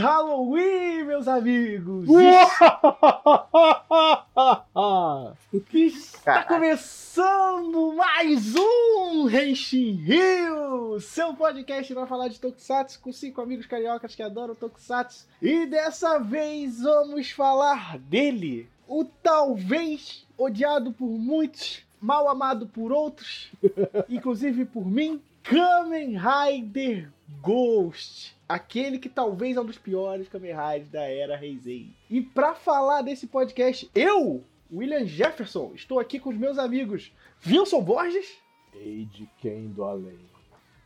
Halloween, meus amigos! Está começando mais um Henshin Rio, seu podcast para falar de Tokusatsu com cinco amigos cariocas que adoram Tokusatsu. E dessa vez vamos falar dele, o talvez odiado por muitos, mal amado por outros, inclusive por mim, Kamen Rider Ghost. Aquele que talvez é um dos piores Kamen Riders da era Heisei. E para falar desse podcast, eu, William Jefferson, estou aqui com os meus amigos Wilson Borges. Ei de quem do além?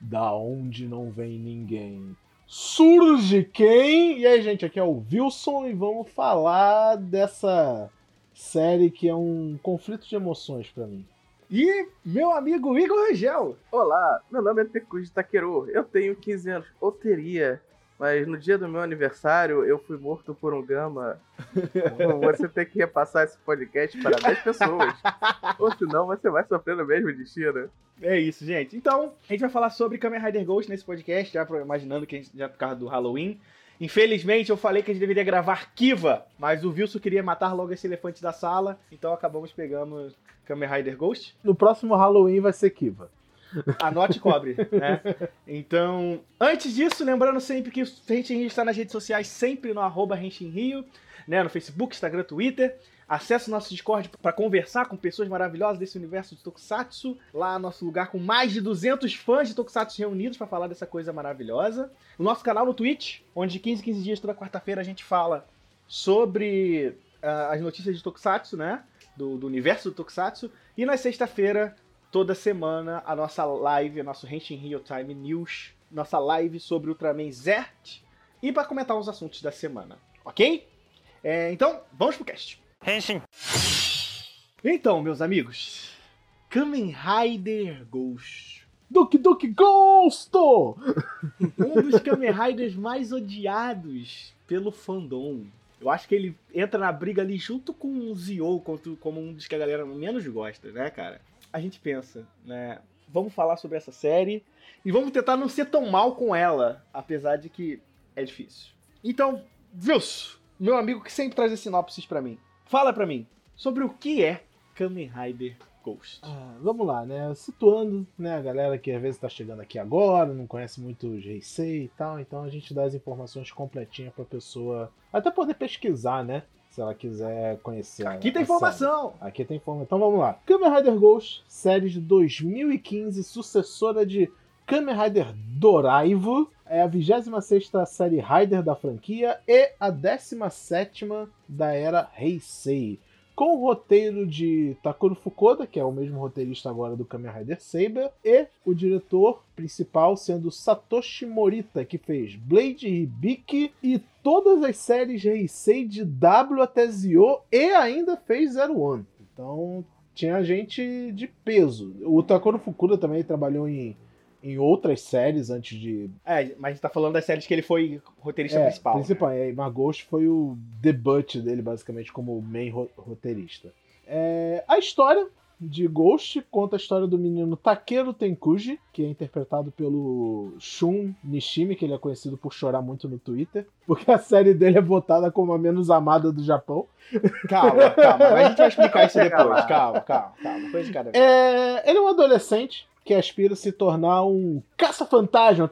Da onde não vem ninguém? Surge quem? E aí, gente, aqui é o Wilson e vamos falar dessa série que é um conflito de emoções para mim. E meu amigo Igor Rangel. Olá, meu nome é Tekuji Takeru. Eu tenho 15 anos, ou teria, mas no dia do meu aniversário eu fui morto por um gama. você tem que repassar esse podcast para 10 pessoas. ou senão você vai sofrer o mesmo destino. É isso, gente. Então, a gente vai falar sobre Kamen Rider Ghost nesse podcast, já imaginando que a gente já por causa do Halloween. Infelizmente, eu falei que a gente deveria gravar Kiva, mas o Wilson queria matar logo esse elefante da sala, então acabamos pegando Kamen Rider Ghost. No próximo Halloween vai ser Kiva. Anote e cobre, né? Então, antes disso, lembrando sempre que o Henshin Rio está nas redes sociais, sempre no arroba Henshin Rio, né? No Facebook, Instagram, Twitter. Acesse nosso Discord para conversar com pessoas maravilhosas desse universo de Tokusatsu. Lá, nosso lugar com mais de 200 fãs de Tokusatsu reunidos para falar dessa coisa maravilhosa. O nosso canal no Twitch, onde de 15 em 15 dias, toda quarta-feira, a gente fala sobre uh, as notícias de Tokusatsu, né? Do, do universo do Tokusatsu. E na sexta-feira, toda semana, a nossa live, o nosso Henshin Real Time News. Nossa live sobre Ultraman Zert. E para comentar os assuntos da semana, ok? É, então, vamos pro cast. Henshin. Então, meus amigos, Kamen Rider Ghost. Duke Duke Ghost! um dos Kamen Riders mais odiados pelo fandom. Eu acho que ele entra na briga ali junto com o Zio, como um dos que a galera menos gosta, né, cara? A gente pensa, né? Vamos falar sobre essa série e vamos tentar não ser tão mal com ela, apesar de que é difícil. Então, Wilson, meu amigo que sempre traz as sinopses para mim. Fala pra mim sobre o que é Kamen Rider Ghost. Ah, vamos lá, né? Situando, né, a galera que às vezes tá chegando aqui agora, não conhece muito o Heisei e tal, então a gente dá as informações completinhas pra pessoa até poder pesquisar, né? Se ela quiser conhecer. Aqui tem informação! Série. Aqui tem informação. Então vamos lá. Kamen Rider Ghost, série de 2015, sucessora de Kamen Rider Doraivo. É a 26 série Rider da franquia e a 17 da era Heisei. Com o roteiro de Takuro Fukuda, que é o mesmo roteirista agora do Kamen Rider Saber, e o diretor principal sendo Satoshi Morita, que fez Blade Hibiki e todas as séries Heisei de W até Zio e ainda fez Zero One. Então tinha gente de peso. O Takuro Fukuda também trabalhou em em outras séries antes de. É, mas a gente tá falando das séries que ele foi roteirista é, principal. Principal, né? é. Marghost foi o debut dele, basicamente, como main roteirista. É, a história de Ghost conta a história do menino Takeru Tenkuji, que é interpretado pelo Shun Nishimi, que ele é conhecido por chorar muito no Twitter, porque a série dele é votada como a menos amada do Japão. Calma, calma, a gente vai explicar isso depois. Calma, calma, calma. Coisa de cada vez. É, ele é um adolescente que aspira a se tornar um caça-fantasma.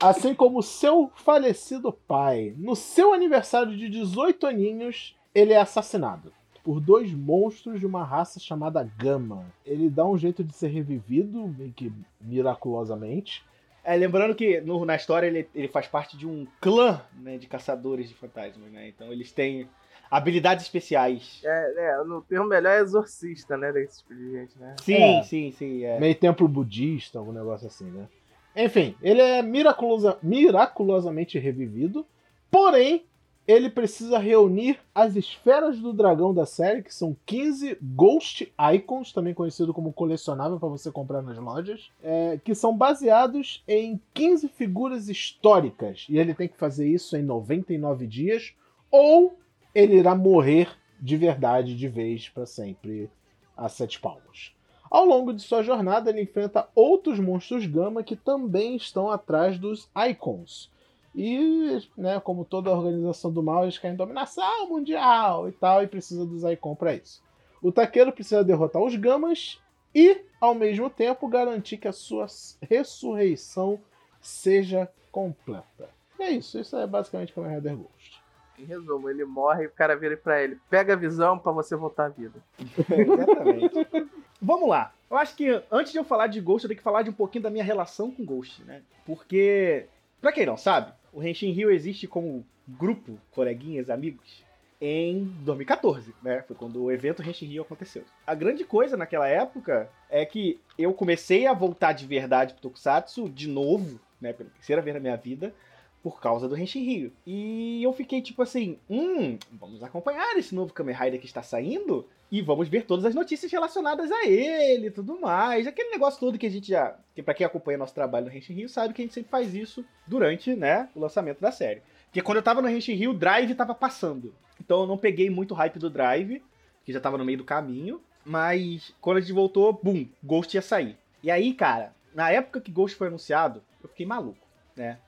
assim como seu falecido pai. No seu aniversário de 18 aninhos, ele é assassinado por dois monstros de uma raça chamada Gama. Ele dá um jeito de ser revivido, meio que miraculosamente. É, lembrando que no, na história ele, ele faz parte de um clã né, de caçadores de fantasmas, né? Então eles têm habilidades especiais. É, é, no termo melhor é exorcista, né? Desse tipo de gente, né? Sim, é. sim, sim. É. Meio templo budista, algum negócio assim, né? Enfim, ele é miraculosa, miraculosamente revivido, porém, ele precisa reunir as esferas do dragão da série, que são 15 Ghost Icons, também conhecido como colecionável para você comprar nas lojas, é, que são baseados em 15 figuras históricas. E ele tem que fazer isso em 99 dias, ou ele irá morrer de verdade, de vez, para sempre, a sete palmos. Ao longo de sua jornada, ele enfrenta outros monstros Gama que também estão atrás dos Icons. E, né, como toda organização do mal, eles querem dominação mundial e tal, e precisa dos Icons para isso. O Taqueiro precisa derrotar os Gamas e, ao mesmo tempo, garantir que a sua ressurreição seja completa. E é isso, isso é basicamente Kamen Rider Ghost. Em resumo, ele morre e o cara vira pra ele: pega a visão para você voltar à vida. Exatamente. Vamos lá. Eu acho que antes de eu falar de Ghost, eu tenho que falar de um pouquinho da minha relação com Ghost, né? Porque, pra quem não sabe, o Henshin Rio existe como grupo, coleguinhas, amigos, em 2014, né? Foi quando o evento Henshin Rio aconteceu. A grande coisa naquela época é que eu comecei a voltar de verdade pro Tokusatsu de novo, né? Pela terceira vez na minha vida, por causa do Henshin Rio. E eu fiquei tipo assim, hum, vamos acompanhar esse novo Kamen Rider que está saindo e vamos ver todas as notícias relacionadas a ele e tudo mais. Aquele negócio todo que a gente já, que para quem acompanha nosso trabalho no Henshin Rio sabe que a gente sempre faz isso durante, né, o lançamento da série. Porque quando eu tava no Henshin Rio, o Drive tava passando. Então eu não peguei muito hype do Drive, que já tava no meio do caminho. Mas quando a gente voltou, bum, Ghost ia sair. E aí, cara, na época que Ghost foi anunciado, eu fiquei maluco, né?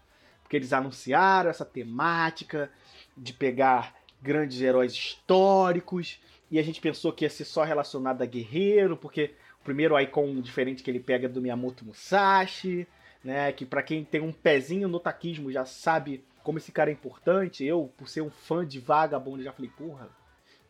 Porque eles anunciaram essa temática de pegar grandes heróis históricos. E a gente pensou que ia ser só relacionado a guerreiro, porque o primeiro icon diferente que ele pega é do Miyamoto Musashi, né? Que para quem tem um pezinho no taquismo já sabe como esse cara é importante. Eu, por ser um fã de Vagabond, já falei, porra,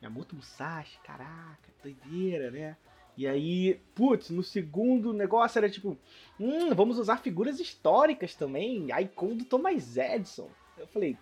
Miyamoto Musashi, caraca, doideira, né? E aí, putz, no segundo negócio era tipo, hum, vamos usar figuras históricas também, icon do Thomas Edison. Eu falei,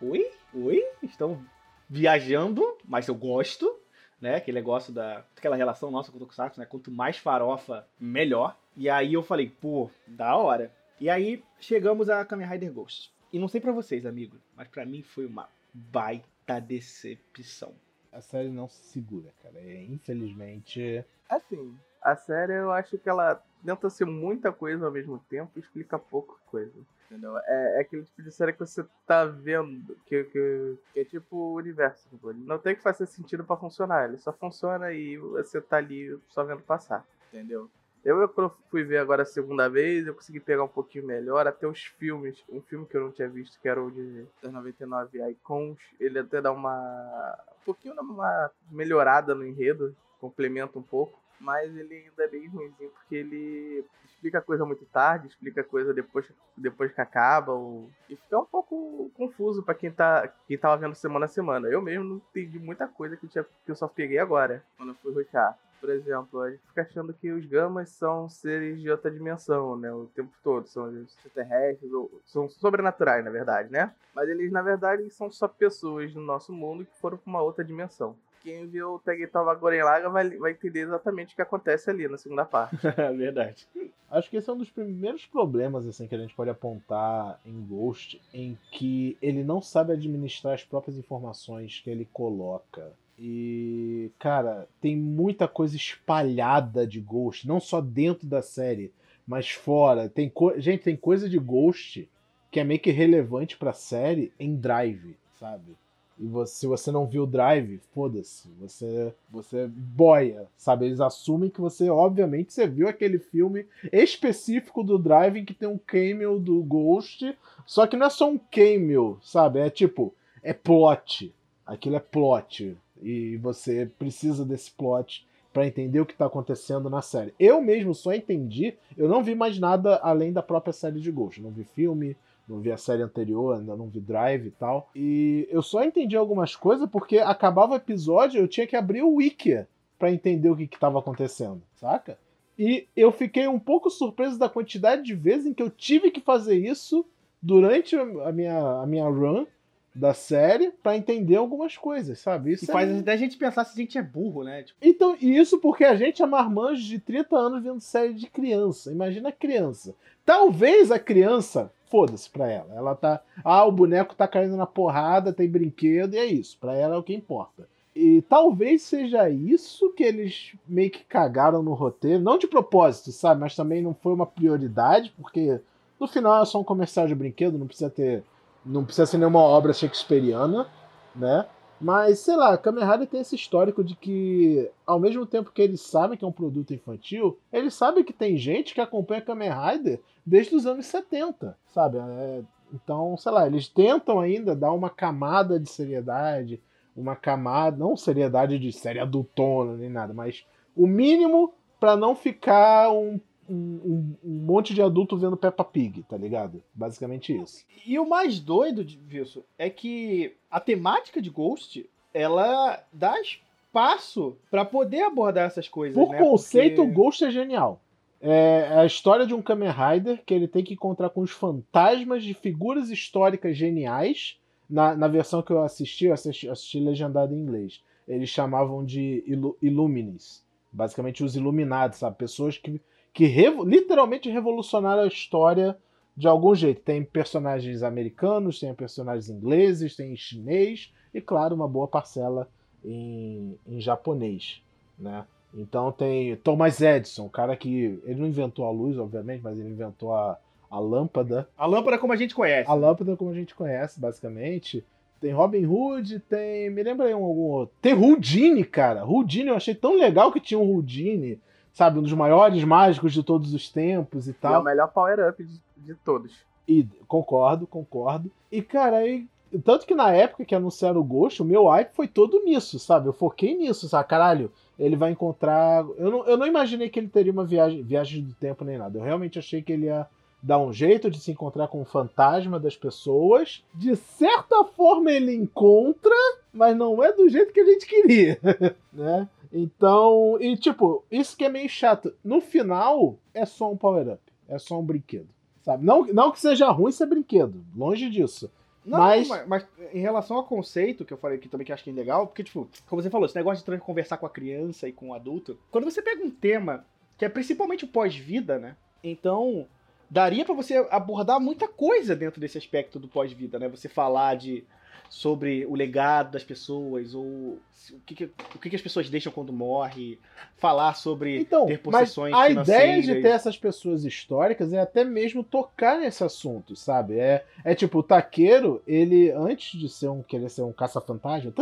oi? Oi? Estão viajando, mas eu gosto, né? Aquele negócio da. aquela relação nossa com o Tokusatsu, né? Quanto mais farofa, melhor. E aí eu falei, pô, da hora. E aí chegamos a Kamen Rider Ghost. E não sei para vocês, amigos, mas para mim foi uma baita decepção. A série não se segura, cara. É, infelizmente. Assim, a série eu acho que ela tenta ser muita coisa ao mesmo tempo e explica pouco coisa. Entendeu? É, é aquele tipo de série que você tá vendo, que, que, que é tipo o universo. Tipo, não tem que fazer sentido para funcionar, ele só funciona e você tá ali só vendo passar. Entendeu? Eu, eu fui ver agora a segunda vez, eu consegui pegar um pouquinho melhor, até os filmes, um filme que eu não tinha visto, que era o de 99 Icons, ele até dá uma um pouquinho uma melhorada no enredo, complementa um pouco, mas ele ainda é bem ruimzinho, porque ele explica a coisa muito tarde, explica a coisa depois, depois que acaba, ou... e fica um pouco confuso para quem tá quem tava vendo semana a semana. Eu mesmo não entendi muita coisa que, tinha, que eu só peguei agora, quando eu fui rotear. Por exemplo, a gente fica achando que os gamas são seres de outra dimensão, né? O tempo todo. São extraterrestres, ou são sobrenaturais, na verdade, né? Mas eles, na verdade, são só pessoas no nosso mundo que foram para uma outra dimensão. Quem viu o Tegetawa Goren Laga vai, vai entender exatamente o que acontece ali na segunda parte. verdade. Acho que esse é um dos primeiros problemas assim que a gente pode apontar em Ghost, em que ele não sabe administrar as próprias informações que ele coloca. E, cara, tem muita coisa espalhada de Ghost, não só dentro da série, mas fora. Tem Gente, tem coisa de Ghost que é meio que relevante pra série em Drive, sabe? E você, se você não viu Drive, foda-se. Você, você boia, sabe? Eles assumem que você, obviamente, você viu aquele filme específico do Drive que tem um cameo do Ghost. Só que não é só um cameo, sabe? É tipo, é plot. Aquilo é plot. E você precisa desse plot para entender o que está acontecendo na série. Eu mesmo só entendi, eu não vi mais nada além da própria série de Ghost. Não vi filme, não vi a série anterior, ainda não vi Drive e tal. E eu só entendi algumas coisas porque acabava o episódio, eu tinha que abrir o wiki para entender o que estava acontecendo, saca? E eu fiquei um pouco surpreso da quantidade de vezes em que eu tive que fazer isso durante a minha, a minha run da série para entender algumas coisas, sabe? Isso e faz é... até a gente pensar se a gente é burro, né? Tipo... Então, isso porque a gente é marmanjo de 30 anos vendo série de criança. Imagina a criança. Talvez a criança, foda-se pra ela. Ela tá. Ah, o boneco tá caindo na porrada, tem brinquedo, e é isso. Pra ela é o que importa. E talvez seja isso que eles meio que cagaram no roteiro. Não de propósito, sabe? Mas também não foi uma prioridade, porque no final é só um comercial de brinquedo, não precisa ter não precisa ser nenhuma obra shakespeariana, né? Mas, sei lá, Kamen Rider tem esse histórico de que, ao mesmo tempo que eles sabem que é um produto infantil, eles sabem que tem gente que acompanha Kamen Rider desde os anos 70, sabe? É, então, sei lá, eles tentam ainda dar uma camada de seriedade, uma camada, não seriedade de série adultona nem nada, mas o mínimo para não ficar um, um, um, monte de adulto vendo Peppa Pig, tá ligado? Basicamente isso. E o mais doido disso é que a temática de Ghost, ela dá espaço para poder abordar essas coisas. Por né? conceito, Porque... o Ghost é genial. É a história de um Kamen Rider que ele tem que encontrar com os fantasmas de figuras históricas geniais. Na, na versão que eu assisti, eu assisti, assisti legendado em inglês. Eles chamavam de Ilu Illuminis. Basicamente os iluminados, sabe? Pessoas que, que revo literalmente revolucionaram a história de algum jeito. Tem personagens americanos, tem personagens ingleses, tem chinês e, claro, uma boa parcela em, em japonês, né? Então tem Thomas Edison, o cara que. Ele não inventou a luz, obviamente, mas ele inventou a, a lâmpada. A lâmpada como a gente conhece. A lâmpada como a gente conhece, basicamente. Tem Robin Hood, tem. Me lembra aí um, algum outro. Tem Houdini, cara. Houdini, eu achei tão legal que tinha um Houdini, sabe? Um dos maiores mágicos de todos os tempos e tal. é o melhor power-up de, de todos. E concordo, concordo. E, cara, aí tanto que na época que anunciaram o Ghost, o meu hype foi todo nisso, sabe? Eu foquei nisso, sabe? Caralho, ele vai encontrar. Eu não, eu não imaginei que ele teria uma viagem, viagem do tempo nem nada. Eu realmente achei que ele ia dar um jeito de se encontrar com o fantasma das pessoas. De certa forma ele encontra, mas não é do jeito que a gente queria, né? Então, e tipo, isso que é meio chato. No final, é só um power-up. É só um brinquedo. Sabe? Não, não que seja ruim ser brinquedo. Longe disso. Não, mas... mas... mas, em relação ao conceito, que eu falei aqui também que acho que é legal, porque, tipo, como você falou, esse negócio de conversar com a criança e com o adulto, quando você pega um tema que é principalmente o pós-vida, né? Então, daria para você abordar muita coisa dentro desse aspecto do pós-vida, né? Você falar de sobre o legado das pessoas, ou o que, que o que, que, as pessoas deixam quando morrem, falar sobre então, ter possessões mas a ideia de ter essas pessoas históricas é até mesmo tocar nesse assunto, sabe? É, é tipo, o taqueiro, ele, antes de ser um querer ser um caça-fantasma,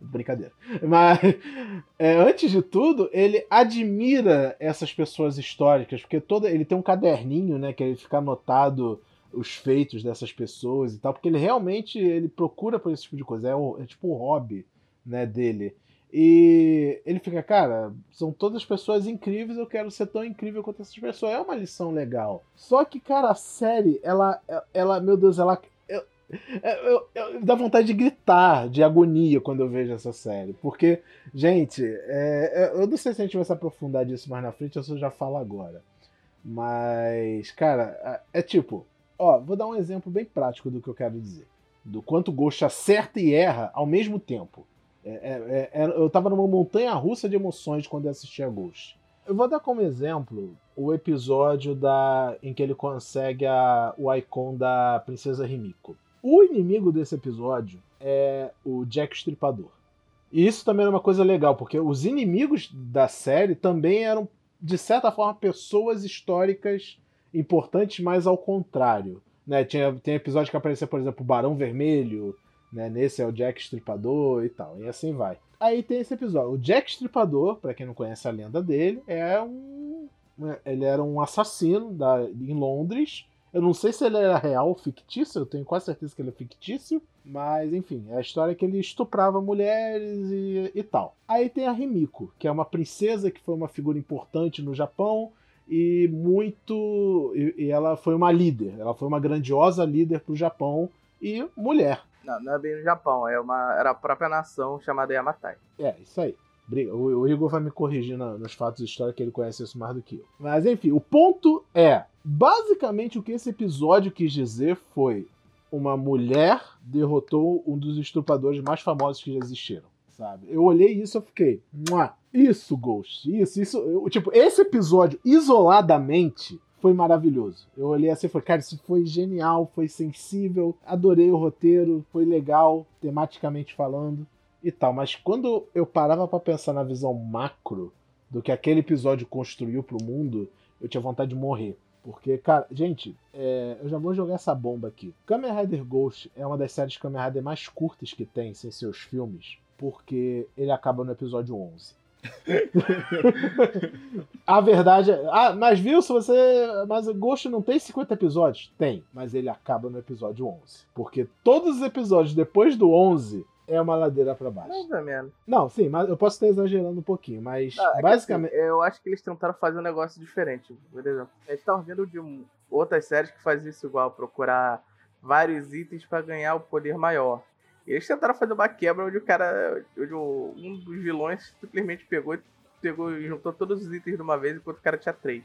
brincadeira, mas é, antes de tudo, ele admira essas pessoas históricas, porque toda ele tem um caderninho, né, que ele fica anotado os feitos dessas pessoas e tal, porque ele realmente ele procura por esse tipo de coisa, é, o, é tipo o hobby né, dele. E ele fica, cara, são todas pessoas incríveis, eu quero ser tão incrível quanto essas pessoas. É uma lição legal. Só que, cara, a série, ela, ela meu Deus, ela. Eu, eu, eu, dá vontade de gritar de agonia quando eu vejo essa série. Porque, gente, é, eu não sei se a gente vai se aprofundar disso mais na frente, eu só já falo agora. Mas, cara, é, é tipo, Ó, vou dar um exemplo bem prático do que eu quero dizer. Do quanto Ghost acerta e erra ao mesmo tempo. É, é, é, é eu tava numa montanha russa de emoções quando eu assisti a Ghost. Eu vou dar como exemplo o episódio da em que ele consegue a, o Icon da Princesa Rimiko. O inimigo desse episódio é o Jack Stripador. E isso também era uma coisa legal, porque os inimigos da série também eram, de certa forma, pessoas históricas importantes, mas ao contrário. Né? Tinha, tem episódio que aparecia, por exemplo, o Barão Vermelho, né? Nesse é o Jack Stripador e tal, e assim vai. Aí tem esse episódio. O Jack Stripador, para quem não conhece a lenda dele, é um. Né, ele era um assassino da, em Londres. Eu não sei se ele era real ou fictício, eu tenho quase certeza que ele é fictício. Mas, enfim, é a história que ele estuprava mulheres e, e tal. Aí tem a Rimiko, que é uma princesa que foi uma figura importante no Japão e muito. E, e, ela foi uma líder, ela foi uma grandiosa líder para o Japão e mulher. Não, não é bem no Japão, é uma, era a própria nação chamada Yamatai. É, isso aí. O, o Igor vai me corrigir na, nos fatos de história que ele conhece isso mais do que eu. Mas enfim, o ponto é: basicamente o que esse episódio quis dizer foi uma mulher derrotou um dos estupradores mais famosos que já existiram sabe? Eu olhei isso e fiquei, isso, Ghost, isso, isso. Eu, tipo, esse episódio isoladamente foi maravilhoso. Eu olhei assim e falei, cara, isso foi genial, foi sensível, adorei o roteiro, foi legal, tematicamente falando e tal. Mas quando eu parava para pensar na visão macro do que aquele episódio construiu pro mundo, eu tinha vontade de morrer. Porque, cara, gente, é, eu já vou jogar essa bomba aqui. Kamen Rider Ghost é uma das séries Kamen Rider mais curtas que tem, sem seus filmes, porque ele acaba no episódio 11. A verdade é. Ah, mas viu, se você. Mas Ghost não tem 50 episódios? Tem, mas ele acaba no episódio 11. Porque todos os episódios depois do 11 é uma ladeira para baixo. Mais ou menos. Não, sim, mas eu posso estar exagerando um pouquinho, mas Ah, é basicamente. assim, eu acho que eles tentaram fazer um negócio diferente. Por exemplo, a gente tava vendo de outras séries que fazem isso igual, procurar vários itens pra ganhar o poder maior. E eles tentaram fazer uma quebra onde o cara. onde o- um dos vilões simplesmente pegou, e- pegou e juntou todos os itens de uma vez enquanto o cara tinha três.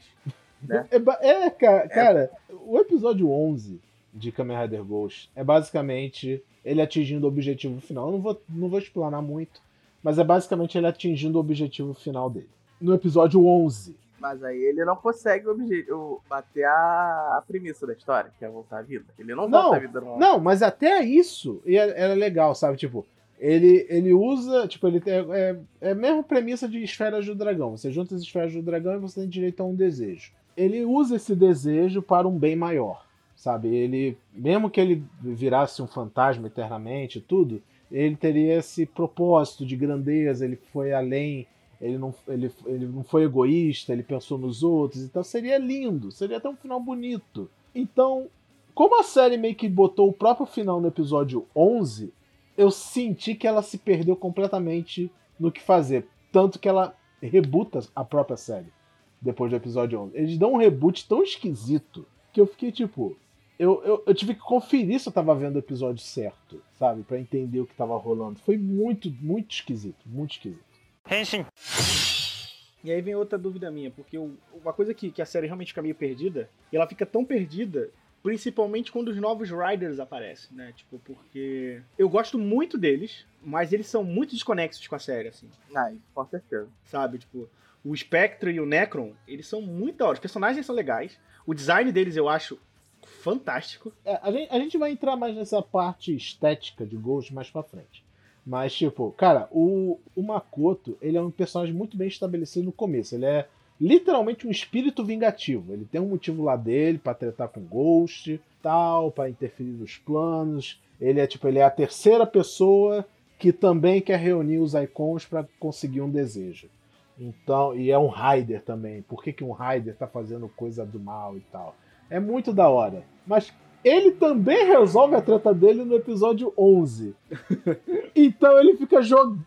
É, ba- é, cara, cara, o episódio 11 de Kamen Rider Ghost é basicamente ele atingindo o objetivo final. Eu não vou, não vou explanar muito, mas é basicamente ele atingindo o objetivo final dele. No episódio 11. Mas aí ele não consegue o bater a, a premissa da história, que é voltar à vida. Ele não, Não, volta à vida normal. Não, mas até isso era, era legal, sabe? Tipo, ele, ele usa. Tipo, ele tem, é, é a mesma premissa de esferas do dragão. Você junta as esferas do dragão e você tem direito a um desejo. Ele usa esse desejo para um bem maior. Sabe? Ele. Mesmo que ele virasse um fantasma eternamente e tudo, ele teria esse propósito de grandeza, ele foi além. Ele não, ele, ele não foi egoísta, ele pensou nos outros, então seria lindo, seria até um final bonito. Então, como a série meio que botou o próprio final no episódio 11, eu senti que ela se perdeu completamente no que fazer. Tanto que ela rebuta a própria série depois do episódio 11. Eles dão um reboot tão esquisito que eu fiquei tipo. Eu, eu, eu tive que conferir se eu tava vendo o episódio certo, sabe? Pra entender o que tava rolando. Foi muito, muito esquisito. Muito esquisito. E aí vem outra dúvida minha, porque o- uma coisa que, que a série realmente fica meio perdida, e ela fica tão perdida, principalmente quando os novos Riders aparecem, né? Tipo, porque eu gosto muito deles, mas eles são muito desconexos com a série, assim, Ah, isso com certeza. sabe? Tipo, o Spectre e o Necron, eles são muito da hora. Os personagens são legais, o design deles eu acho fantástico. É, a, gente, a gente vai entrar mais nessa parte estética de Ghost mais pra frente. Mas, tipo, cara, o, o Makoto, ele é um personagem muito bem estabelecido no começo. Ele é literalmente um espírito vingativo. Ele tem um motivo lá dele pra tretar com Ghost, tal, pra interferir nos planos. Ele é, tipo, ele é a terceira pessoa que também quer reunir os icons pra conseguir um desejo. Então, e é um Raider também. Por que, que um Raider tá fazendo coisa do mal e tal? É muito da hora. Mas ele também resolve a treta dele no episódio 11. então ele fica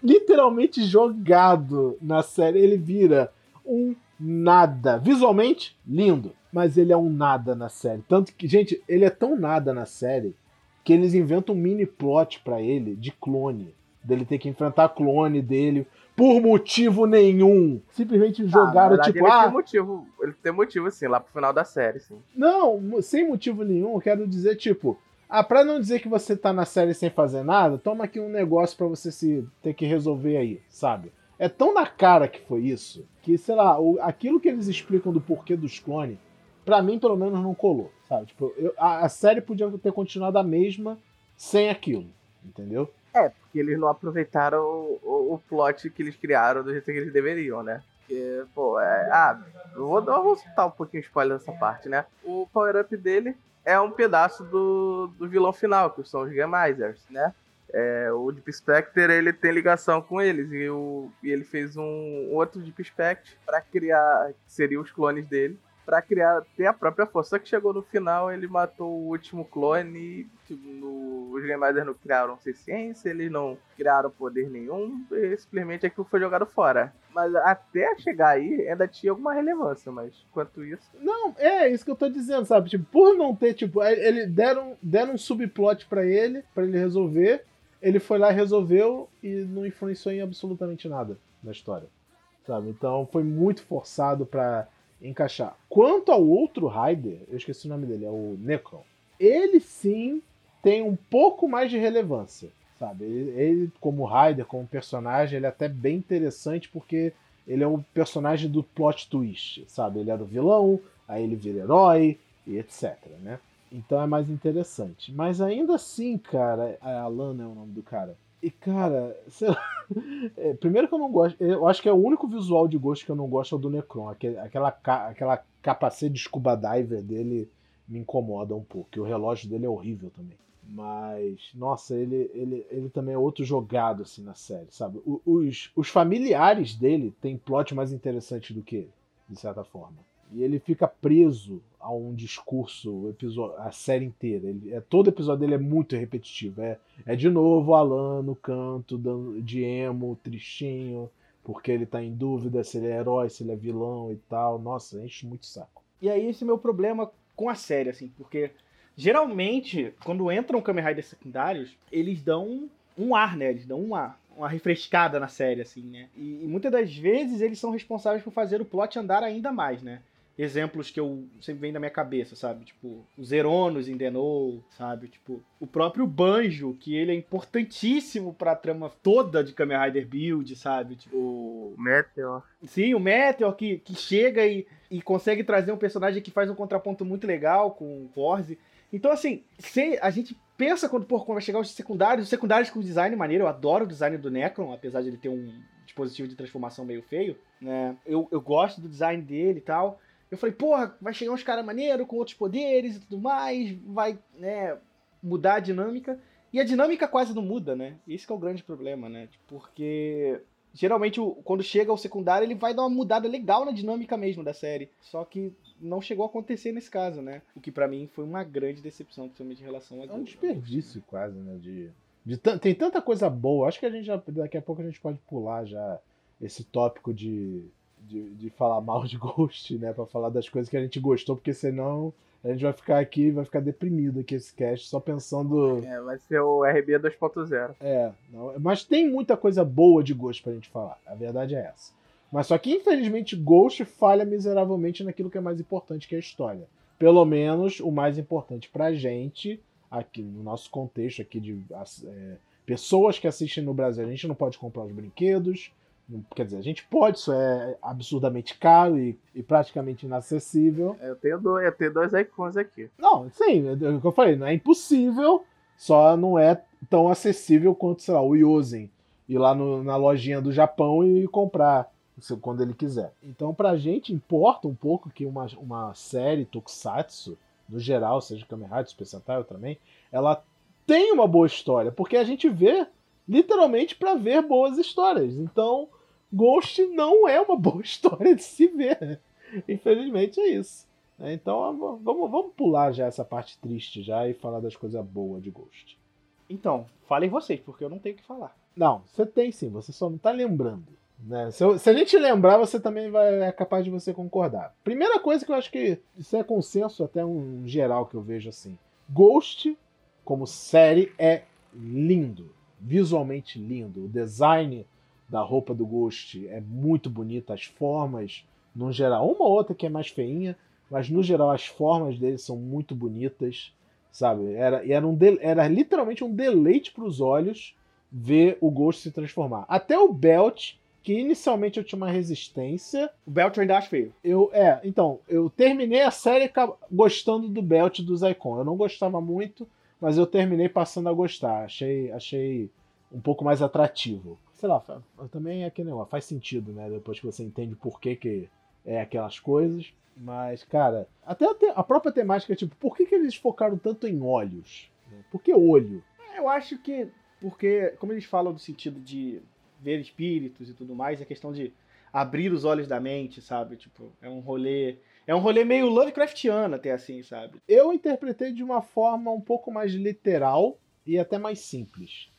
literalmente jogado na série. Ele vira um nada. Visualmente, lindo. Mas ele é um nada na série. Tanto que, gente, ele é tão nada na série que eles inventam um mini plot pra ele de clone. Dele ter que enfrentar clone dele por motivo nenhum. Simplesmente jogaram, Ah, na verdade, tipo, ele ah, tem motivo. Ele tem motivo, assim, lá pro final da série, sim. não, sem motivo nenhum, eu quero dizer, tipo, ah, pra não dizer que você tá na série sem fazer nada, toma aqui um negócio pra você se ter que resolver aí, sabe? É tão na cara que foi isso, que, sei lá, o- aquilo que eles explicam do porquê dos clones, pra mim, pelo menos, não colou, sabe? Tipo, eu- a, a série podia ter continuado a mesma sem aquilo, entendeu? É, porque eles não aproveitaram o, o, plot que eles criaram do jeito que eles deveriam, né? Porque, pô, é. Ah, eu vou, vou citar um pouquinho spoiler dessa parte, né? O power-up dele é um pedaço do, do vilão final, que são os Gemizers, né? É, o Deep Spectre ele tem ligação com eles e, o, e ele fez um outro Deep Spectre pra criar, que seriam os clones dele, pra criar, ter a própria força. Só que chegou no final, ele matou o último clone e tipo, no, os Gemizers não criaram ciência, eles não criaram poder nenhum, simplesmente aquilo foi jogado fora. Mas até chegar aí ainda tinha alguma relevância, mas enquanto isso. Não, é isso que eu tô dizendo, sabe? Tipo, por não ter, tipo, ele deram, deram um subplot pra ele, pra ele resolver. Ele foi lá e resolveu e não influenciou em absolutamente nada na história. Sabe? Então foi muito forçado pra encaixar. Quanto ao outro Raider, eu esqueci o nome dele, é o Necron. Ele sim tem um pouco mais de relevância, sabe? Ele, ele como Raider, como personagem, ele é até bem interessante porque ele é um personagem do plot twist, sabe? Ele era o vilão, aí ele vira herói e etc, né? Então é mais interessante. Mas ainda assim, cara, a Alana é o nome do cara. E, cara, sei lá. É, primeiro que eu não gosto. Eu acho que é o único visual de Ghost que eu não gosto é o do Necron. Aquele, aquela, aquela capacete de scuba diver dele me incomoda um pouco. E o relógio dele é horrível também. Mas, nossa, ele, ele, ele também é outro jogado assim na série, sabe? Os, os familiares dele têm plot mais interessante do que ele, de certa forma. E ele fica preso a um discurso a série inteira. Ele, é, todo episódio dele é muito repetitivo. É, é de novo Alan no canto de emo, tristinho, porque ele tá em dúvida se ele é herói, se ele é vilão e tal. Nossa, enche muito saco. E aí esse é meu problema com a série, assim, porque geralmente, quando entram Kamen Riders secundários, eles dão um ar, né? Eles dão um ar uma refrescada na série, assim, né? E, e, muitas das vezes eles são responsáveis por fazer o plot andar ainda mais, né? Exemplos que eu sempre vem na minha cabeça, sabe? Tipo, os Eronos em Denou, sabe? Tipo, o próprio Banjo, que ele é importantíssimo pra trama toda de Kamen Rider Build, sabe? Tipo, o Meteor. Sim, o Meteor que, que chega e, e consegue trazer um personagem que faz um contraponto muito legal com o Forze. Então, assim, se a gente pensa quando, por, quando vai chegar os secundários, os secundários com design maneiro, eu adoro o design do Necron, apesar de ele ter um dispositivo de transformação meio feio, né? Eu, eu gosto do design dele e tal. Eu falei, porra, vai chegar uns caras maneiro com outros poderes e tudo mais, vai, né, mudar a dinâmica. E a dinâmica quase não muda, né? Esse é o grande problema, né? Porque geralmente quando chega o secundário ele vai dar uma mudada legal na dinâmica mesmo da série. Só que não chegou a acontecer nesse caso, né? O que para mim foi uma grande decepção, principalmente em relação a. É um desperdício quase, né? De, de tem tanta coisa boa. Acho que a gente já daqui a pouco a gente pode pular já esse tópico de de, de falar mal de Ghost, né? Pra falar das coisas que a gente gostou, porque senão a gente vai ficar aqui, vai ficar deprimido aqui esse cast, só pensando. É, vai ser o RB 2.0. É, não, mas tem muita coisa boa de Ghost pra gente falar. A verdade é essa. Mas só que, infelizmente, Ghost falha miseravelmente naquilo que é mais importante, que é a história. Pelo menos o mais importante pra gente, aqui no nosso contexto aqui de é, pessoas que assistem no Brasil, a gente não pode comprar os brinquedos, Quer dizer, a gente pode, isso é absurdamente caro e, e praticamente inacessível. Eu tenho dois, eu tenho dois icons aqui. Não, sim, é, é o que eu falei, não é impossível, só não é tão acessível quanto, sei lá, o Yosen ir lá no, na lojinha do Japão e comprar quando ele quiser. Então, pra gente, importa um pouco que uma, uma série Tokusatsu, no geral, seja Kamen Rider, Super Sentai também, ela tem uma boa história, porque a gente vê literalmente para ver boas histórias. Então, Ghost não é uma boa história de se ver. Infelizmente é isso. Então vamos, vamos pular já essa parte triste já e falar das coisas boas de Ghost. Então, falem vocês, porque eu não tenho o que falar. Não, você tem sim, você só não tá lembrando. Né? Se, eu, se, a gente lembrar, você também vai, é capaz de você concordar. Primeira coisa que eu acho que isso é consenso até um geral que eu vejo assim. Ghost, como série, é lindo. Visualmente lindo. O design da roupa do Ghost é muito bonita, as formas, no geral, uma ou outra que é mais feinha, mas no geral as formas dele são muito bonitas, sabe? Era, era, um de, era literalmente um deleite para os olhos ver o Ghost se transformar. Até o Belt, que inicialmente eu tinha uma resistência. O Belt eu ainda acho feio. Eu, é, então, eu terminei a série gostando do Belt do Icon. Eu não gostava muito, mas eu terminei passando a gostar. Achei, achei um pouco mais atrativo sei lá, também é aquele negócio, faz sentido, né? Depois que você entende por que, que é aquelas coisas. Mas, cara, até a, te, a própria temática, tipo, por que, que eles focaram tanto em olhos? Por que olho? Eu acho que, porque, como eles falam do sentido de ver espíritos e tudo mais, é questão de abrir os olhos da mente, sabe? Tipo, é um rolê. É um rolê meio Lovecraftiano, até assim, sabe? Eu interpretei de uma forma um pouco mais literal e até mais simples.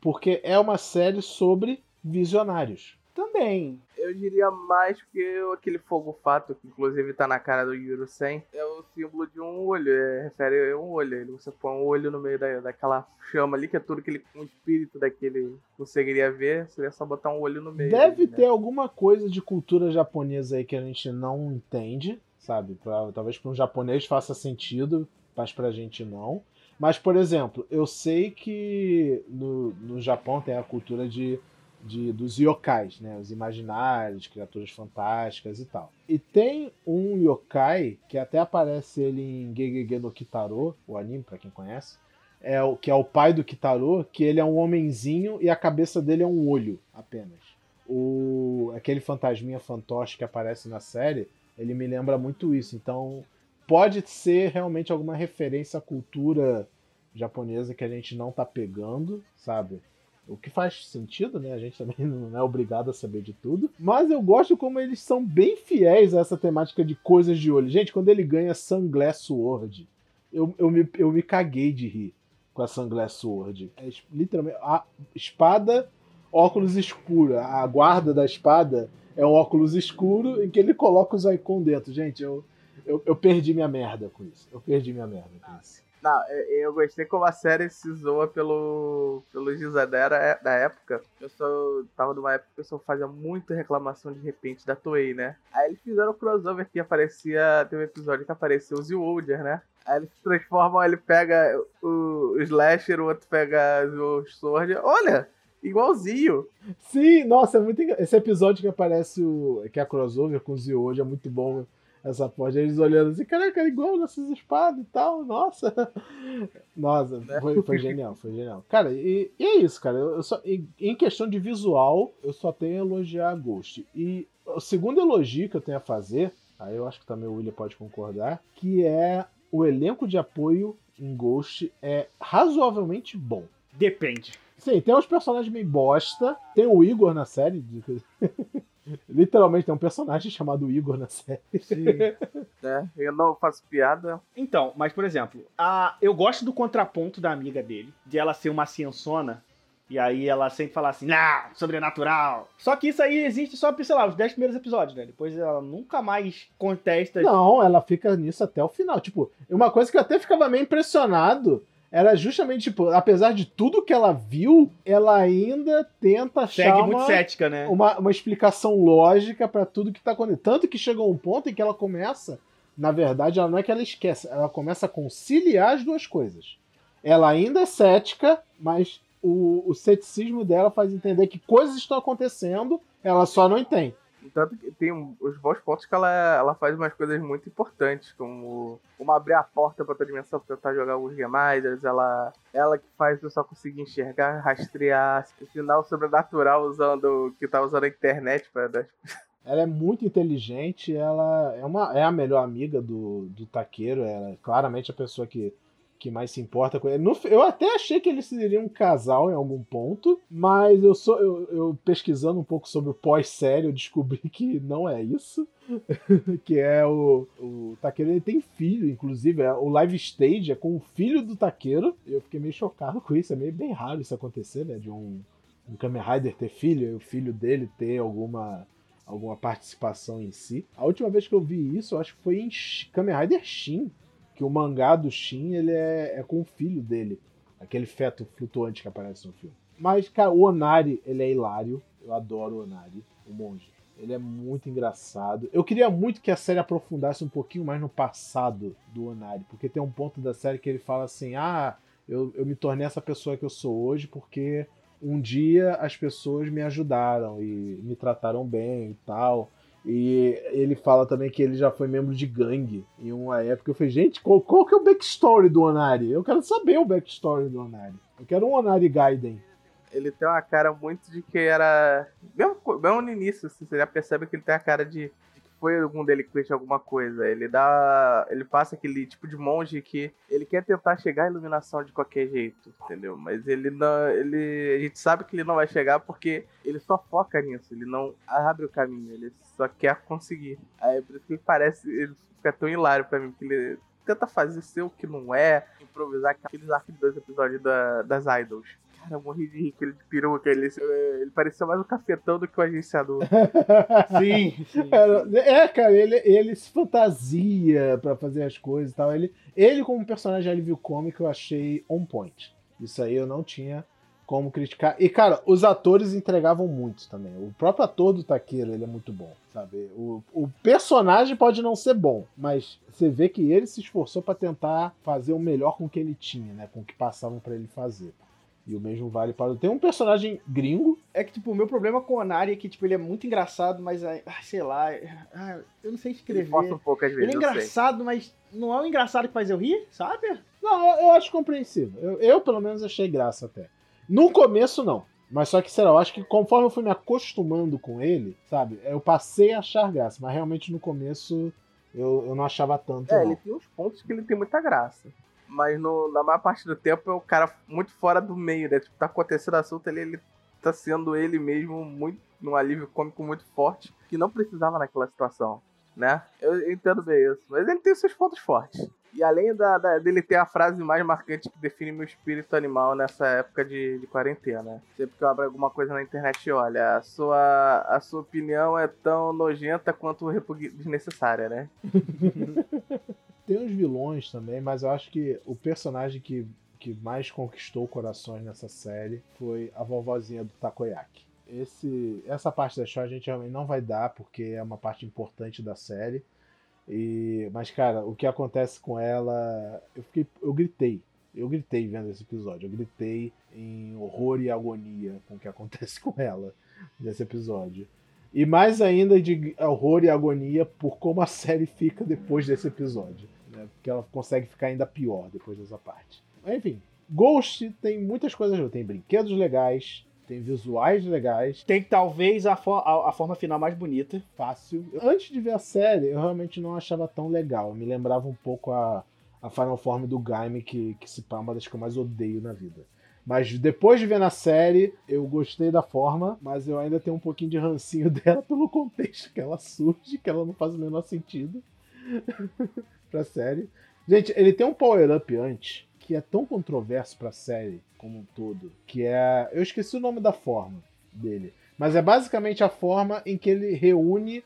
Porque é uma série sobre visionários. Também. Eu diria mais que aquele fogo fato, que inclusive tá na cara do Yuro Sen, é o símbolo de um olho, é, refere a um olho. Você põe um olho no meio da, daquela chama ali, que é tudo que ele, um espírito daquele conseguiria ver, seria só botar um olho no meio. Deve ali, né? ter alguma coisa de cultura japonesa aí que a gente não entende, sabe? Pra, talvez para um japonês faça sentido, mas pra gente não. Mas, por exemplo, eu sei que no, no Japão tem a cultura de, de dos yokais, né? Os imaginários, criaturas fantásticas e tal. E tem um yokai que até aparece ele em Gegege no Kitaro, o anime, para quem conhece, é o que é o pai do Kitaro, que ele é um homenzinho e a cabeça dele é um olho apenas. O aquele fantasminha fantoche que aparece na série, ele me lembra muito isso. Então, pode ser realmente alguma referência à cultura japonesa que a gente não tá pegando, sabe? O que faz sentido, né? A gente também não é obrigado a saber de tudo. Mas eu gosto como eles são bem fiéis a essa temática de coisas de olho. Gente, quando ele ganha Sunglass Sword, eu, eu, me, eu me caguei de rir com a Sunglass Sword. É literalmente a espada, óculos escuro. A guarda da espada é um óculos escuro em que ele coloca os icon dentro. Gente, eu, eu, eu perdi minha merda com isso. Eu perdi minha merda com isso. Não, eu gostei como a série se zoa pelo, pelo Gisadera é, da época. Eu só tava numa época que eu só fazia muita reclamação de repente da Toei, né? Aí eles fizeram o crossover que aparecia. Tem um episódio que apareceu o Zewolder, né? Aí eles se transformam, ele pega o, o Slasher, o outro pega o Sword. Olha! Igualzinho. Sim, nossa, é muito. Esse episódio que aparece o. que é a crossover com o Zewolder é muito bom essa porta. Eles olhando assim, caraca, é igual nossas espadas e tal, nossa. Nossa, né? foi, foi genial, foi genial. Cara, e, e é isso, cara. Eu só, em, em, questão de visual, eu só tenho a elogiar a Ghost. E o segundo elogio que eu tenho a fazer, aí eu acho que também o William pode concordar, que é o elenco de apoio em Ghost é razoavelmente bom. Depende. Sim, tem uns personagens meio bosta. Tem o Igor na série. Literalmente tem um personagem chamado Igor na série. Sim. é, eu não faço piada. Então, mas por exemplo, a, eu gosto do contraponto da amiga dele, de ela ser uma cienzona. E aí ela sempre fala assim, não, sobrenatural. Só que isso aí existe só, sei lá, os 10 primeiros episódios, né? Depois ela nunca mais contesta. Não, ela fica nisso até o final. Tipo, uma coisa que eu até ficava meio impressionado era justamente, tipo, apesar de tudo que ela viu, ela ainda tenta achar Segue uma, muito cética, né? uma, uma explicação lógica para tudo que tá acontecendo. Tanto que chegou um ponto em que ela começa, na verdade, ela não é que ela esquece, ela começa a conciliar as duas coisas. Ela ainda é cética, mas o, o ceticismo dela faz entender que coisas estão acontecendo, ela só não entende. Tanto que tem os bons pontos que ela, ela faz umas coisas muito importantes, como, como abrir a porta para outra dimensão pra tentar jogar os reminders, ela, ela que faz o pessoal conseguir enxergar, rastrear, sinal sobrenatural usando que tá usando a internet para dar. Ela é muito inteligente, ela é, uma, é a melhor amiga do, do Taqueiro, ela é claramente a pessoa que que mais se importa com ele. No, eu até achei que eles seriam um casal em algum ponto, mas eu sou eu, eu pesquisando um pouco sobre o pós-série, eu descobri que não é isso. que é o, o Taqueiro, ele tem filho, inclusive, é, o live stage é com o filho do Taqueiro. Eu fiquei meio chocado com isso, é meio bem raro isso acontecer, né, de um um Kamen Rider ter filho e o filho dele ter alguma alguma participação em si. A última vez que eu vi isso, eu acho que foi em Kamen Rider Shin, que o mangá do Shin ele é, é com o filho dele, aquele feto flutuante que aparece no filme. Mas, cara, o Onari, ele é hilário. Eu adoro o Onari, o monge. Ele é muito engraçado. Eu queria muito que a série aprofundasse um pouquinho mais no passado do Onari, porque tem um ponto da série que ele fala assim: ah, eu, eu me tornei essa pessoa que eu sou hoje porque um dia as pessoas me ajudaram e me trataram bem e tal. E ele fala também que ele já foi membro de gangue em uma época. Eu falei, gente, qual, qual que é o backstory do Onari? Eu quero saber o backstory do Onari. Eu quero um Onari Gaiden. Ele tem uma cara muito de que era. Mesmo, mesmo no início, assim, você já percebe que ele tem a cara de foi algum delinquente alguma coisa. Ele dá. Ele passa aquele tipo de monge que ele quer tentar chegar à iluminação de qualquer jeito, entendeu? Mas ele não. Ele. A gente sabe que ele não vai chegar porque ele só foca nisso. Ele não abre o caminho. Ele só quer conseguir. Aí por isso que ele parece. Ele fica tão hilário pra mim, porque ele tenta fazer ser o que não é, improvisar aqueles arcos dois episódios da, das idols. Cara, eu morri de rir com ele de peruca. Ele, ele parecia mais um cafetão do que o agenciador. sim, sim, É, cara, ele, ele se fantasia para fazer as coisas e tal. Ele, ele como personagem alívio cômico, eu achei on point. Isso aí eu não tinha como criticar. E, cara, os atores entregavam muito também. O próprio ator do Taqueiro, ele é muito bom, sabe? O, o personagem pode não ser bom, mas você vê que ele se esforçou para tentar fazer o melhor com o que ele tinha, né? Com o que passavam para ele fazer. E o mesmo vale para. Tem um personagem gringo. É que, tipo, o meu problema com o Onari é que, tipo, ele é muito engraçado, mas, sei lá, eu não sei escrever. Ele um pouco às vezes. Ele é engraçado, mas não é o engraçado que faz eu rir, sabe? Não, eu, eu acho compreensível. Eu, eu, pelo menos, achei graça até. No começo, não. Mas só que, sei lá, eu acho que conforme eu fui me acostumando com ele, sabe? Eu passei a achar graça. Mas realmente no começo eu, eu não achava tanto. É, não. ele tem uns pontos que ele tem muita graça. Mas no, na maior parte do tempo é o cara muito fora do meio, né? Tipo, tá acontecendo assunto ali, ele tá sendo ele mesmo muito num alívio cômico muito forte, que não precisava naquela situação, né? Eu entendo bem isso. Mas ele tem seus pontos fortes. E além da, da- dele ter a frase mais marcante que define meu espírito animal nessa época de, de quarentena. Sempre que eu abro alguma coisa na internet, olha, a sua, a sua opinião é tão nojenta quanto desnecessária, né? Tem uns vilões também, mas eu acho que o personagem que, que mais conquistou corações nessa série foi a vovozinha do Takoyaki. Esse, essa parte da história a gente realmente não vai dar, porque é uma parte importante da série. E, mas, cara, o que acontece com ela. Eu, fiquei, eu gritei. Eu gritei vendo esse episódio. Eu gritei em horror e agonia com o que acontece com ela nesse episódio. E mais ainda de horror e agonia por como a série fica depois desse episódio. Porque ela consegue ficar ainda pior depois dessa parte. Enfim, Ghost tem muitas coisas. Tem brinquedos legais, tem visuais legais, Tem talvez a, a- a forma final mais bonita. fácil. Antes de ver a série, eu realmente não achava tão legal. Me lembrava um pouco a, a Final Form do Gaime, que, que se pá, é uma das que eu mais odeio na vida. Mas depois de ver na série, eu gostei da forma, mas eu ainda tenho um pouquinho de rancinho dela pelo contexto que ela surge, que ela não faz o menor sentido pra série. Gente, ele tem um power-up antes, que é tão controverso pra série como um todo, que é... Eu esqueci o nome da forma dele. Mas é basicamente a forma em que ele reúne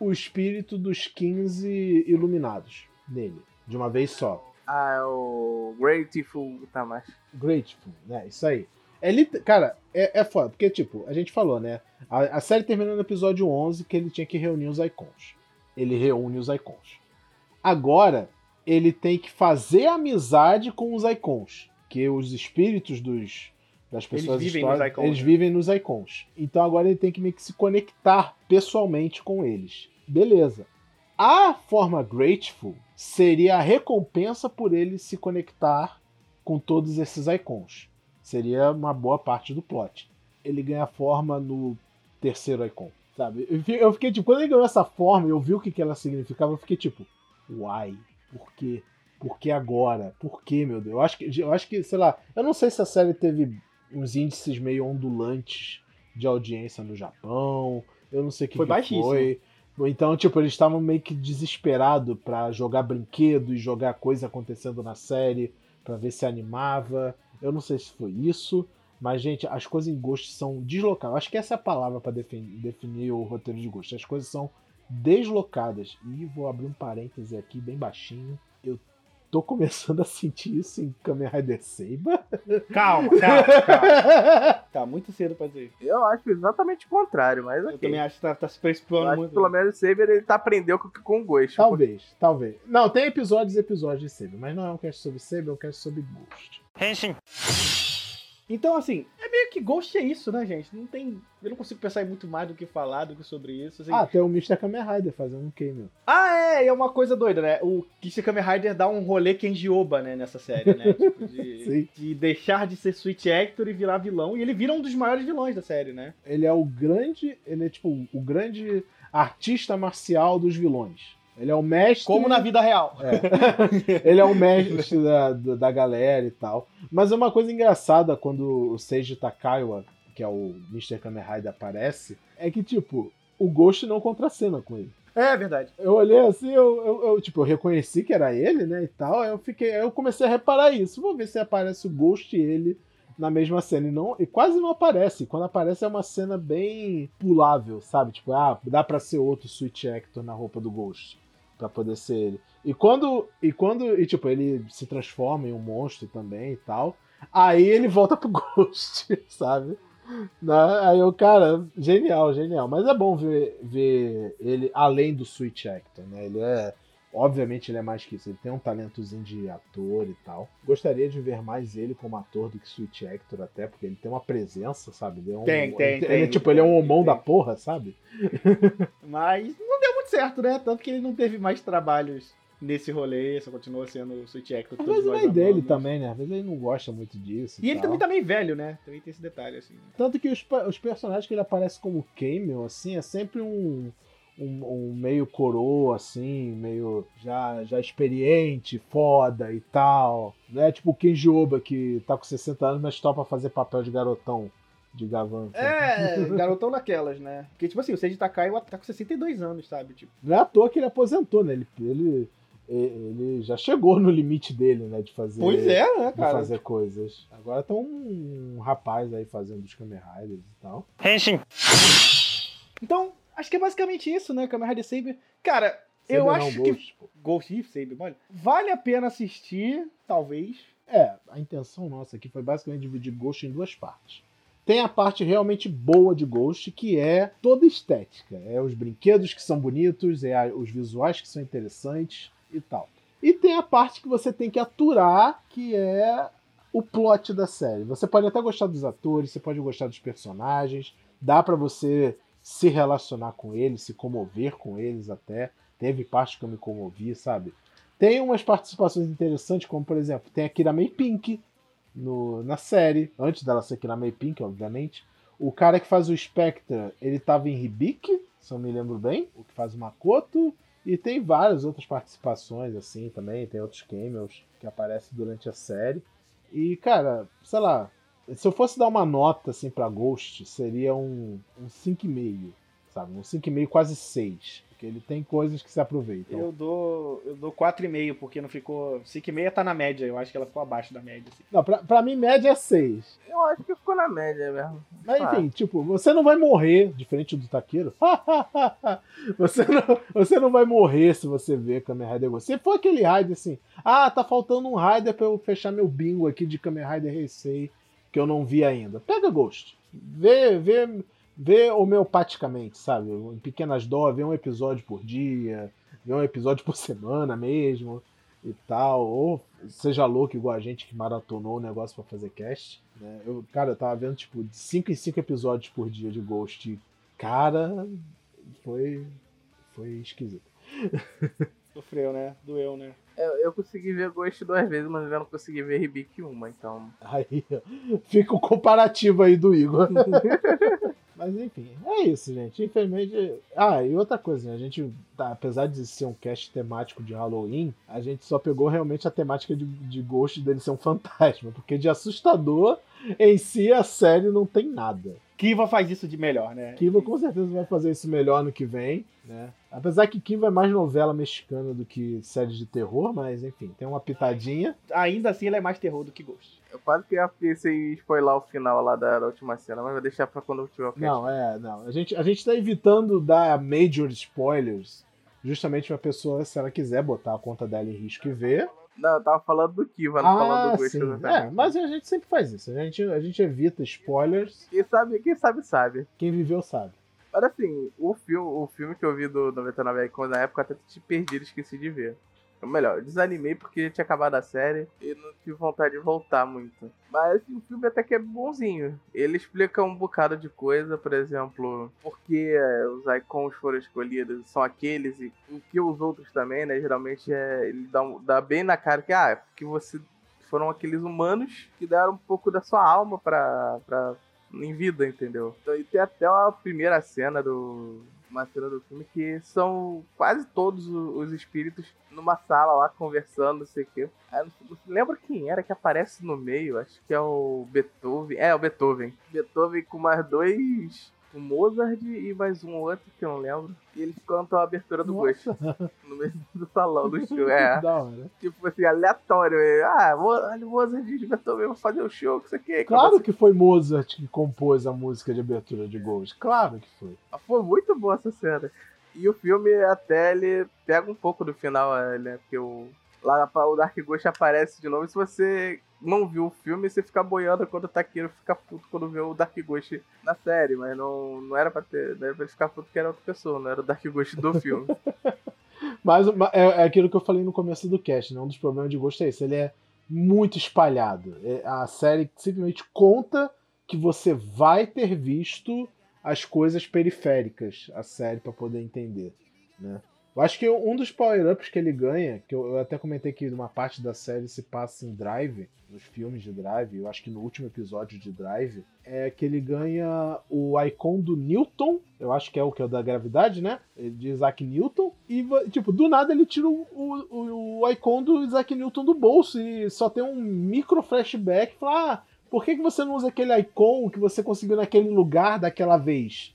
o espírito dos 15 iluminados nele, de uma vez só. Ah, é o Grateful Tamash. Grateful, né? Isso aí. É lit- Cara, é, é foda, porque, tipo, a gente falou, né? A, a série terminou no episódio 11 que ele tinha que reunir os icons. Ele reúne os icons. Agora, ele tem que fazer amizade com os icons. Que os espíritos dos, das pessoas vivem históricas, nos icons, eles né? vivem nos icons. Então agora ele tem que meio que se conectar pessoalmente com eles. Beleza. A forma Grateful seria a recompensa por ele se conectar com todos esses icons. Seria uma boa parte do plot. Ele ganha forma no terceiro icon, sabe? Eu fi- Eu fiquei tipo, quando ele ganhou essa forma e eu vi o que, que ela significava, eu fiquei tipo, uai, por quê? Por que agora? Por que, meu Deus? Eu acho que, eu acho que, sei lá, eu não sei se a série teve uns índices meio ondulantes de audiência no Japão. Eu não sei o que, Foi que baixíssimo. foi. Então, tipo, eles estavam meio que desesperados pra jogar brinquedo e jogar coisa acontecendo na série pra ver se animava. Eu não sei se foi isso, mas gente, as coisas em Ghost são deslocadas. Acho que essa é a palavra pra defin- definir o roteiro de Ghost. As coisas são deslocadas. E vou abrir um parêntese aqui bem baixinho. Eu tô começando a sentir isso em Kamen Rider Seiba. Calma, calma, calma. Tá muito cedo pra dizer. Eu acho exatamente o contrário, mas Eu ok. também acho que tá, tá se Eu precipiando muito. que pelo menos o Saber ele tá aprendendo com, com o Ghost. Talvez, talvez. Não, tem episódios e episódios de Saber, mas não é um cast sobre Saber, é um cast sobre Ghost. Então, assim, é meio que Ghost é isso, né, gente? Não tem. Eu não consigo pensar em muito mais do que falar do que sobre isso. assim. Ah, tem o Mr. Kamen Rider fazendo um cameo. Ah, é, e é uma coisa doida, né? O Kishi Kamen Rider dá um rolê Kenji-Oba, né, nessa série, né? Tipo, de, de deixar de ser Sweet Actor e virar vilão. E ele vira um dos maiores vilões da série, né? Ele é o grande. Ele é tipo o grande artista marcial dos vilões. Ele é o mestre. Como na vida real. É. ele é o mestre da, da galera e tal. Mas é uma coisa engraçada quando o Seiji Takaiwa, que é o Mr. Kamen Rider, aparece, é que, tipo, o Ghost não contracena com ele. É verdade. Eu olhei assim, eu, eu, eu, tipo, eu reconheci que era ele, né, e tal. Aí eu fiquei, eu comecei a reparar isso. Vou ver se aparece o Ghost e ele na mesma cena. E, não, e quase não aparece. Quando aparece é uma cena bem pulável, sabe? Tipo, ah, dá pra ser outro Switch Actor na roupa do Ghost. Pra poder ser ele. E quando, e quando, e tipo, ele se transforma em um monstro também e tal. Aí ele volta pro Ghost, sabe? Né? Aí eu, cara, genial, genial. Mas é bom ver, ver ele além do Switch Actor, né? Ele é. Obviamente ele é mais que isso, ele tem um talentozinho de ator e tal. Gostaria de ver mais ele como ator do que Switch Actor, até, porque ele tem uma presença, sabe? Ele é um, Tem, tem, ele, tem, ele é, tipo, ele é um tem, homão tem. da porra, sabe? Mas não deu muito certo, né? Tanto que ele não teve mais trabalhos nesse rolê, só continua sendo o Sweet Hector. Às vezes nem dele também, né? Às vezes ele não gosta muito disso. E ele tal. também tá meio velho, né? Também tem esse detalhe, assim. Tanto que os, os personagens que ele aparece como cameo, assim, é sempre um, um, um meio coroa, assim, meio já, já experiente, foda e tal. Não é tipo o Kenji Oba, que tá com 60 anos, mas topa fazer papel de garotão de Gavan. É, garotão daquelas, né? Porque, tipo assim, o Seiji Takai tá com 62 anos, sabe? Tipo, Não é à toa que ele aposentou, né? Ele, ele, ele já chegou no limite dele, né? De fazer, pois é, né, de cara? fazer coisas. Agora tá um, rapaz aí fazendo os Kamen Riders e tal. Então, acho que é basicamente isso, né? Kamen Rider Saber. Cara, eu Saber não, acho que. Ghost, pô. Ghost Eve Saber, olha. Vale a pena assistir, talvez. É, a intenção nossa aqui foi basicamente dividir Ghost em duas partes. Tem a parte realmente boa de Ghost, que é toda estética. É os brinquedos que são bonitos, é os visuais que são interessantes e tal. E tem a parte que você tem que aturar, que é o plot da série. Você pode até gostar dos atores, você pode gostar dos personagens, dá pra você se relacionar com eles, se comover com eles até. Teve parte que eu me comovi, sabe? Tem umas participações interessantes, como por exemplo, tem a Kira May Pink no, na série, antes dela ser Kira May Pink, obviamente. O cara que faz o Spectre, ele tava em Hibiki, se eu me lembro bem, o que faz o Makoto. E tem várias outras participações, assim, também. Tem outros cameos que aparecem durante a série. E, cara, sei lá, se eu fosse dar uma nota, assim, pra Ghost, seria um, um 5,5, sabe? Um 5,5, quase 6. Porque ele tem coisas que se aproveitam. Eu dou, eu dou 4,5, porque não ficou. 5,5 tá na média, eu acho que ela ficou abaixo da média. Assim. Não, pra, pra mim, média é 6. Eu acho que ficou na média mesmo. Mas enfim, tipo, você não vai morrer, diferente do Taqueiro. você, não, você não vai morrer se você ver Kamen Rider Ghost. Se for aquele Rider assim, ah, tá faltando um Rider pra eu fechar meu bingo aqui de Kamen Rider Heisei que eu não vi ainda. Pega Ghost. Vê, vê, vê homeopaticamente, sabe? Em pequenas doses, vê um episódio por dia, vê um episódio por semana mesmo e tal. Ou seja louco igual a gente que maratonou o negócio pra fazer cast. Né? Eu, cara, eu tava vendo, tipo, de 5 em 5 episódios por dia de Ghost. E, Cara, foi. Foi esquisito. Sofreu, né? Doeu, né? Eu, eu consegui ver Ghost duas vezes, mas eu não consegui ver Ribic uma, então. Aí fica o comparativo aí do Igor. Mas enfim, é isso, gente. Infelizmente. Ah, e outra coisa, né? A gente, tá, apesar de ser um cast temático de Halloween, a gente só pegou realmente a temática de, de Ghost dele ser um fantasma. Porque de assustador, em si, a série não tem nada. Kiva faz isso de melhor, né? Kiva com certeza vai fazer isso melhor no que vem, né? Apesar que Kiva é mais novela mexicana do que série de terror, mas enfim, tem uma pitadinha. Ainda assim, ele é mais terror do que Ghost. Eu quase que pensei em spoiler o final lá da, da última cena, mas vou deixar pra quando eu tiver o. Não, é, não. A gente, a gente tá evitando dar major spoilers, justamente pra pessoa, se ela quiser botar a conta dela em risco e ver. Não, eu tava falando do Kiva, não falando Ah, do Ghost. sim. É, mas a gente sempre faz isso. A gente, a gente evita spoilers. Quem sabe, quem sabe, sabe. Quem viveu sabe. Mas assim, o filme, o filme que eu vi do 99 Icons na época até te perdi, esqueci de ver. Ou melhor, eu desanimei porque tinha acabado a série e não tive vontade de voltar muito. Mas assim, o filme até que é bonzinho. Ele explica um bocado de coisa, por exemplo, por que é, os icons foram escolhidos, são aqueles e o que os outros também, né? Geralmente é, ele dá, dá bem na cara que, ah, que você foram aqueles humanos que deram um pouco da sua alma pra em vida, entendeu? Então, e tem até uma primeira cena do. Uma cena do filme que são quase todos os espíritos numa sala lá conversando, não sei o quê. Lembro quem era que aparece no meio, acho que é o Beethoven. É, o Beethoven. Beethoven com mais dois. O Mozart e mais um outro que eu não lembro. E eles cantam a abertura do Ghost Nossa, no meio do salão do show. É. da hora. Tipo assim, aleatório. é, Ah, olha o Mozart Beethoven vai fazer o show, que isso aqui. Claro que foi Mozart que compôs a música de abertura de Ghost. Claro que foi. Foi muito boa essa cena. E o filme até ele pega um pouco do final, né? Porque o, lá o Dark Ghost aparece de novo. E se você não viu o filme, você fica boiando quando o Taqueiro fica puto quando vê o Dark Ghost na série. Mas não, não era pra ter. Não era pra ele ficar puto que era outra pessoa, não era o Dark Ghost do filme. Mas ma- é, é aquilo que eu falei no começo do cast, né? Um dos problemas de Ghost é esse. Ele é muito espalhado. É- A série simplesmente conta que você vai ter visto as coisas periféricas, a série, pra poder entender, né? Eu acho que um dos power-ups que ele ganha, que eu, eu até comentei que uma parte da série se passa em Drive, nos filmes de Drive, eu acho que no último episódio de Drive, é que ele ganha o Icon do Newton, eu acho que é o que é o da gravidade, né? De Isaac Newton, e tipo, do nada ele tira o, o, o Icon do Isaac Newton do bolso e só tem um micro flashback e fala: ah, por que, que você não usa aquele Icon que você conseguiu naquele lugar daquela vez?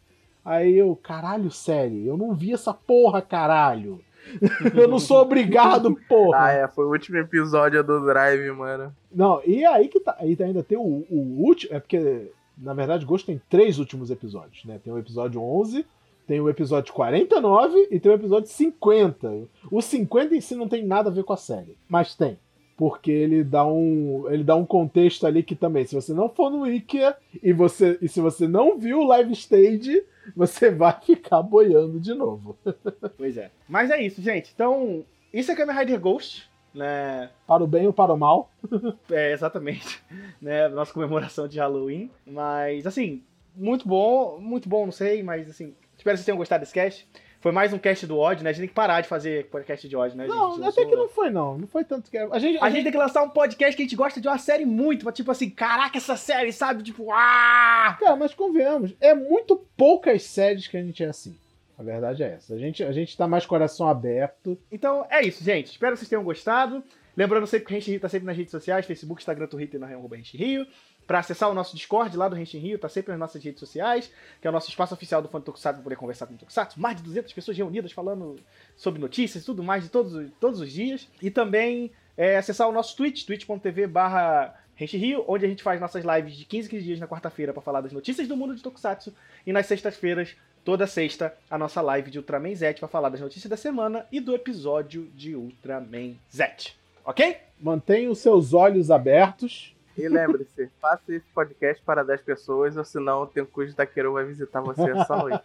Aí eu, caralho, série, eu não vi essa porra, caralho. eu não sou obrigado, porra. Ah, é, foi o último episódio do Drive, mano. Não, e aí que tá. Aí ainda tem o, o último. É porque, na verdade, Ghost tem três últimos episódios, né? Tem o episódio 11, tem o episódio 49 e tem o episódio 50. O 50 em si não tem nada a ver com a série, mas tem porque ele dá um ele dá um contexto ali que também se você não for no IKEA e você e se você não viu o live stage você vai ficar boiando de novo. Pois é. Mas é isso gente. Então isso é Kamen Rider Ghost né? Para o bem ou para o mal. É exatamente né? Nossa comemoração de Halloween. Mas assim muito bom muito bom não sei mas assim espero que vocês tenham gostado desse cast foi mais um cast do ódio, né? A gente tem que parar de fazer podcast de ódio, né, não, gente? Até que não foi, não. Não foi tanto que. A gente, a, a gente... gente tem que lançar um podcast que a gente gosta de uma série muito. Tipo assim, caraca, essa série, sabe? Tipo, ah! Cara, mas convenhamos, é muito poucas séries que a gente é assim. A verdade é essa. A gente, a gente tá mais coração aberto. Então é isso, gente. Espero que vocês tenham gostado. Lembrando sempre que a gente tá sempre nas redes sociais, Facebook, Instagram, Twitter, na Rio. Para acessar o nosso Discord lá do Renshin Rio, tá sempre nas nossas redes sociais, que é o nosso espaço oficial do Fã Tokusatsu para poder conversar com o Tokusatsu. Mais de 200 pessoas reunidas falando sobre notícias e tudo mais de todos, todos os dias. E também é, acessar o nosso Twitch, twitch.tv barra Rio, onde a gente faz nossas lives de 15 15 dias na quarta-feira para falar das notícias do mundo de Tokusatsu. E nas sextas-feiras, toda sexta, a nossa live de Ultraman Z para falar das notícias da semana e do episódio de Ultraman Z. Ok? Mantenha os seus olhos abertos e lembre-se, faça esse podcast para 10 pessoas, ou senão o Tenku de Taqueiro vai visitar você essa noite.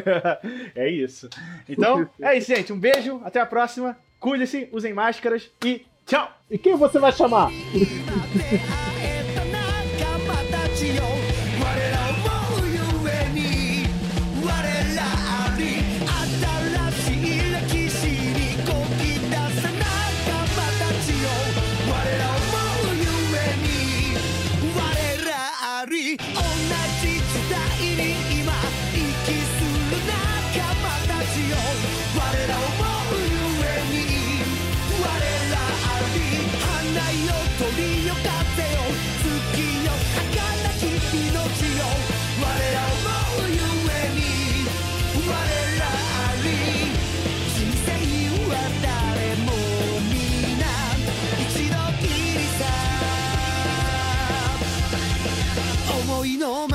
é isso. Então, é isso, gente. Um beijo, até a próxima. Cuide-se, usem máscaras e tchau! E quem você vai chamar? No